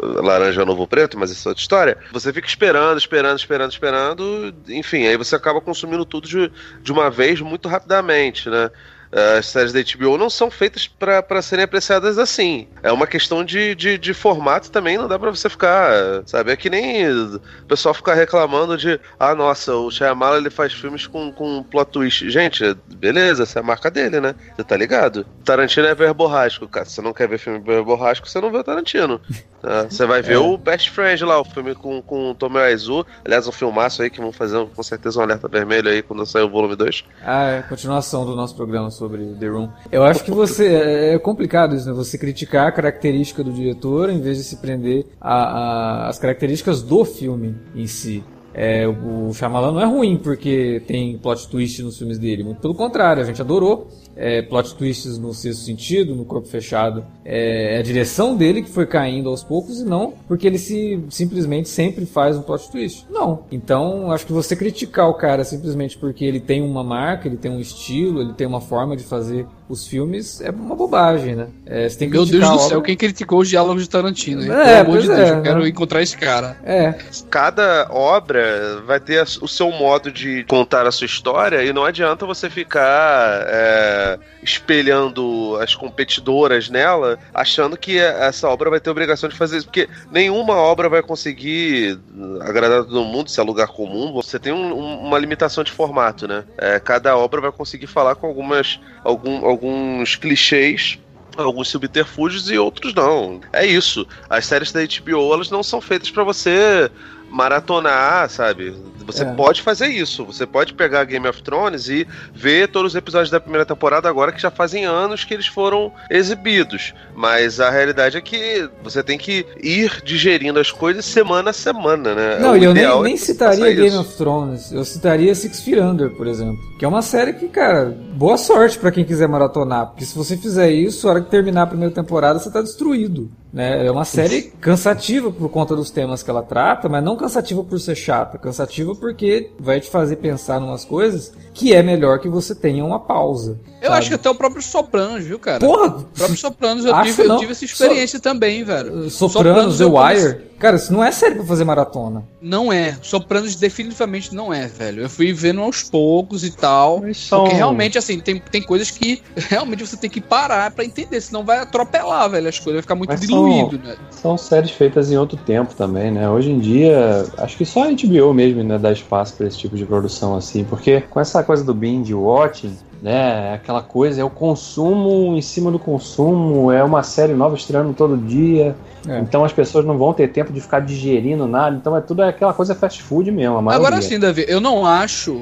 laranja novo preto, mas isso é outra história. Você fica esperando, esperando, esperando, esperando, enfim, aí você acaba consumindo tudo de, de uma vez muito rapidamente, né? As séries da HBO não são feitas para serem apreciadas assim. É uma questão de, de, de formato também, não dá para você ficar, sabe? É que nem o pessoal ficar reclamando de, ah, nossa, o Shyamalan ele faz filmes com, com plot twist. Gente, beleza, essa é a marca dele, né? Você tá ligado? Tarantino é verborrágico, cara. Se você não quer ver filme verborrágico, você não vê o Tarantino. Tá? Você vai ver é. o Best Friend lá, o filme com, com o Tommy Aizu. Aliás, um filmaço aí que vão fazer com certeza um alerta vermelho aí quando sair o volume 2. Ah, é continuação do nosso programa sobre The Room. Eu acho que você é, é complicado isso, né? Você criticar a característica do diretor em vez de se prender às características do filme em si. É, o Shyamalan não é ruim porque tem plot twist nos filmes dele, muito pelo contrário, a gente adorou é, plot twists no sexto sentido, no corpo fechado. É, é, a direção dele que foi caindo aos poucos e não porque ele se simplesmente sempre faz um plot twist. Não. Então, acho que você criticar o cara simplesmente porque ele tem uma marca, ele tem um estilo, ele tem uma forma de fazer os filmes é uma bobagem, né? É, você tem que Meu Deus do céu, quem criticou os diálogos de Tarantino? Hein? É, Pelo amor de Deus, é, eu quero né? encontrar esse cara. É. Cada obra vai ter o seu modo de contar a sua história e não adianta você ficar é, espelhando as competidoras nela, achando que essa obra vai ter obrigação de fazer isso, porque nenhuma obra vai conseguir agradar todo mundo, se é lugar comum, você tem um, uma limitação de formato, né? É, cada obra vai conseguir falar com algumas algum, alguns clichês alguns subterfúgios e outros não. É isso. As séries da HBO, elas não são feitas para você maratonar, sabe? Você é. pode fazer isso. Você pode pegar Game of Thrones e ver todos os episódios da primeira temporada agora que já fazem anos que eles foram exibidos. Mas a realidade é que você tem que ir digerindo as coisas semana a semana, né? Não, e eu nem, é nem citaria Game isso. of Thrones. Eu citaria Six Feet Under, por exemplo. Que é uma série que, cara, boa sorte para quem quiser maratonar. Porque se você fizer isso, a hora que terminar a primeira temporada, você tá destruído. Né? É uma série cansativa por conta dos temas que ela trata, mas não cansativa por ser chata, cansativa porque vai te fazer pensar em umas coisas que é melhor que você tenha uma pausa. Eu sabe? acho que até o próprio Sopranos, viu, cara? Porra! O próprio Sopranos, eu, tive, eu tive, essa experiência so... também, velho. Sopranos, Sopranos The Wire. Cara, isso não é série pra fazer maratona. Não é. Sopranos definitivamente não é, velho. Eu fui vendo aos poucos e tal. São... Porque realmente, assim, tem, tem coisas que realmente você tem que parar para entender, senão vai atropelar, velho, as coisas, vai ficar muito Mas diluído, são, né? São séries feitas em outro tempo também, né? Hoje em dia, acho que só a HBO mesmo, né, dá espaço para esse tipo de produção assim, porque com essa coisa do binge watching, né? Aquela coisa, é o consumo em cima do consumo, é uma série nova estreando todo dia. É. Então as pessoas não vão ter tempo de ficar digerindo nada. Então é tudo aquela coisa fast food mesmo. Agora sim, Davi, eu não acho,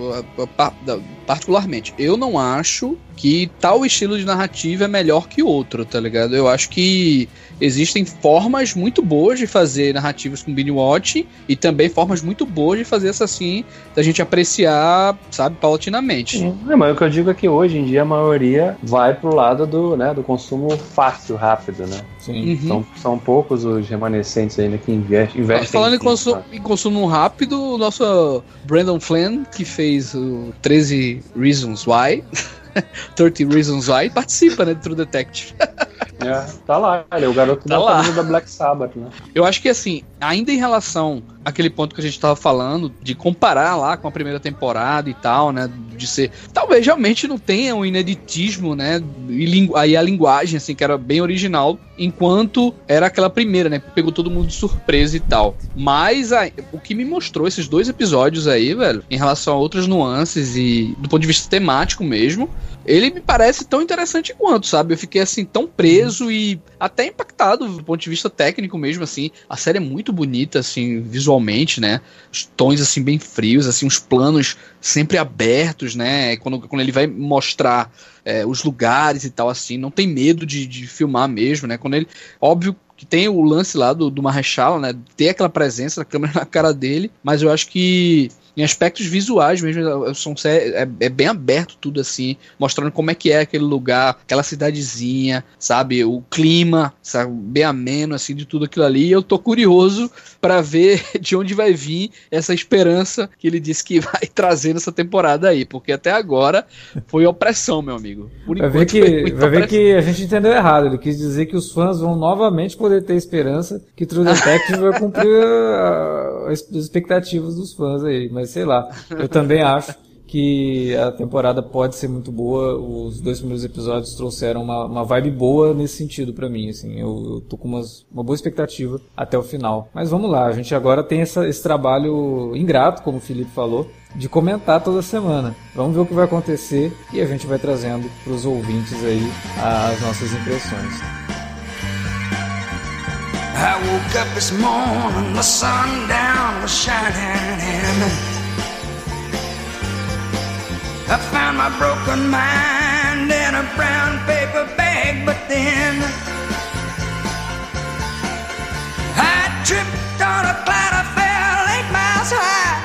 particularmente, eu não acho que tal estilo de narrativa é melhor que outro, tá ligado? Eu acho que existem formas muito boas de fazer narrativas com binge watch e também formas muito boas de fazer essa assim, da gente apreciar, sabe, paulatinamente. É, mas o que eu digo é que hoje em dia a maioria vai pro lado do, né, do consumo fácil, rápido, né? Sim. Uhum. São, são poucos os remanescentes ainda que investem. investem Falando em, consumo, em consumo rápido, o nosso Brandon Flynn, que fez o 13 Reasons Why. 30 Reasons Why participa, né, do True Detective. É, tá lá, ele é o garoto tá da da Black Sabbath, né? Eu acho que assim, ainda em relação aquele ponto que a gente estava falando, de comparar lá com a primeira temporada e tal, né? De ser. Talvez realmente não tenha um ineditismo, né? E aí a linguagem, assim, que era bem original, enquanto era aquela primeira, né? Que pegou todo mundo de surpresa e tal. Mas a, o que me mostrou esses dois episódios aí, velho, em relação a outras nuances e do ponto de vista temático mesmo, ele me parece tão interessante quanto, sabe? Eu fiquei assim tão preso e até impactado do ponto de vista técnico mesmo, assim. A série é muito bonita, assim, visualmente, né? Os tons, assim, bem frios, assim, os planos sempre abertos, né? Quando, quando ele vai mostrar é, os lugares e tal, assim, não tem medo de, de filmar mesmo, né? Quando ele. Óbvio que tem o lance lá do, do Marrechala, né? Ter aquela presença da câmera na cara dele, mas eu acho que em aspectos visuais mesmo, são, é, é, bem aberto tudo assim, mostrando como é que é aquele lugar, aquela cidadezinha, sabe? O clima, sabe? Bem ameno, assim, de tudo aquilo ali. E eu tô curioso para ver de onde vai vir essa esperança que ele disse que vai trazer nessa temporada aí, porque até agora foi opressão, meu amigo. Por vai ver, que, vai ver que a gente entendeu errado. Ele quis dizer que os fãs vão novamente poder ter esperança que True Detective vai cumprir as expectativas dos fãs aí. Mas sei lá. Eu também acho que a temporada pode ser muito boa. Os dois primeiros episódios trouxeram uma, uma vibe boa nesse sentido para mim. Assim, eu, eu tô com umas, uma boa expectativa até o final. Mas vamos lá, a gente agora tem essa, esse trabalho ingrato, como o Felipe falou, de comentar toda semana. Vamos ver o que vai acontecer e a gente vai trazendo para os ouvintes aí as nossas impressões. I woke up this morning, the sundown was shining I found my broken mind in a brown paper bag, but then I tripped on a cloud, I fell eight miles high,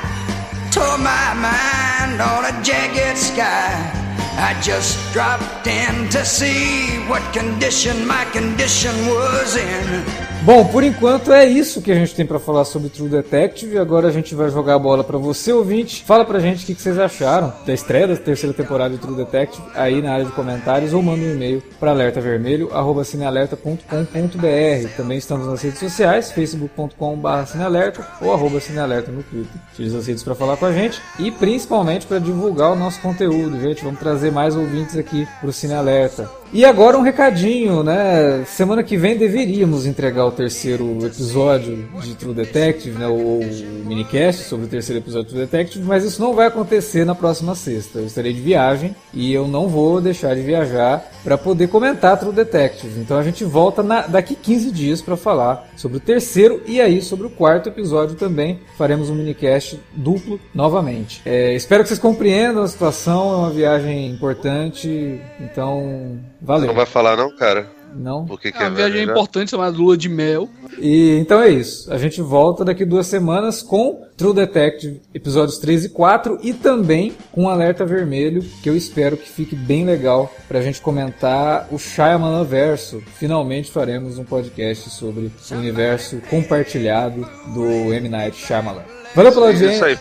tore my mind on a jagged sky. I just dropped in to see what condition my condition was in. Bom, por enquanto é isso que a gente tem para falar sobre True Detective. Agora a gente vai jogar a bola para você, ouvinte. Fala pra gente o que, vocês acharam da estreia da terceira temporada de True Detective aí na área de comentários ou manda um e-mail para alertavermelho@cinealerta.com.br. Também estamos nas redes sociais, facebook.com/cinealerta ou arroba cinealerta no Twitter. Utiliza as redes para falar com a gente e principalmente para divulgar o nosso conteúdo, gente. Vamos trazer mais ouvintes aqui pro Cinealerta. E agora um recadinho, né? Semana que vem deveríamos entregar o terceiro episódio de True Detective, né? O, o minicast sobre o terceiro episódio de True Detective, mas isso não vai acontecer na próxima sexta. Eu estarei de viagem e eu não vou deixar de viajar para poder comentar True Detective. Então a gente volta na, daqui 15 dias para falar sobre o terceiro e aí sobre o quarto episódio também. Faremos um minicast duplo novamente. É, espero que vocês compreendam a situação, é uma viagem importante, então Valeu. Não vai falar não, cara? Não. Por que, que é, é uma viagem importante chamada Lua de Mel. E então é isso. A gente volta daqui duas semanas com True Detective episódios 3 e 4 e também com um alerta vermelho que eu espero que fique bem legal pra gente comentar o Shyamalan verso. Finalmente faremos um podcast sobre o universo compartilhado do M Night Shyamalan. Valeu pela audiência. Isso aí,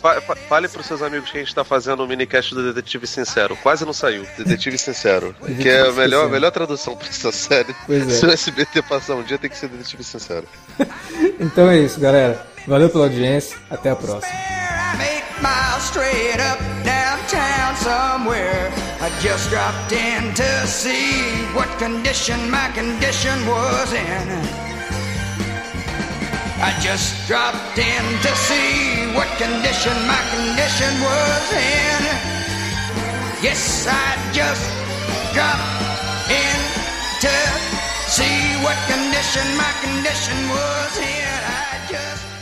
fale pros seus amigos que a gente tá fazendo o um minicast do Detetive Sincero. Quase não saiu. Detetive Sincero. que é a melhor, melhor tradução pra essa série. Pois é. Se o SBT passar um dia, tem que ser Detetive Sincero. então é isso, galera. Valeu pela audiência. Até a próxima. I just dropped in to see what condition my condition was in. I just dropped in to see what condition my condition was in. Yes, I just dropped in to see what condition my condition was in. I just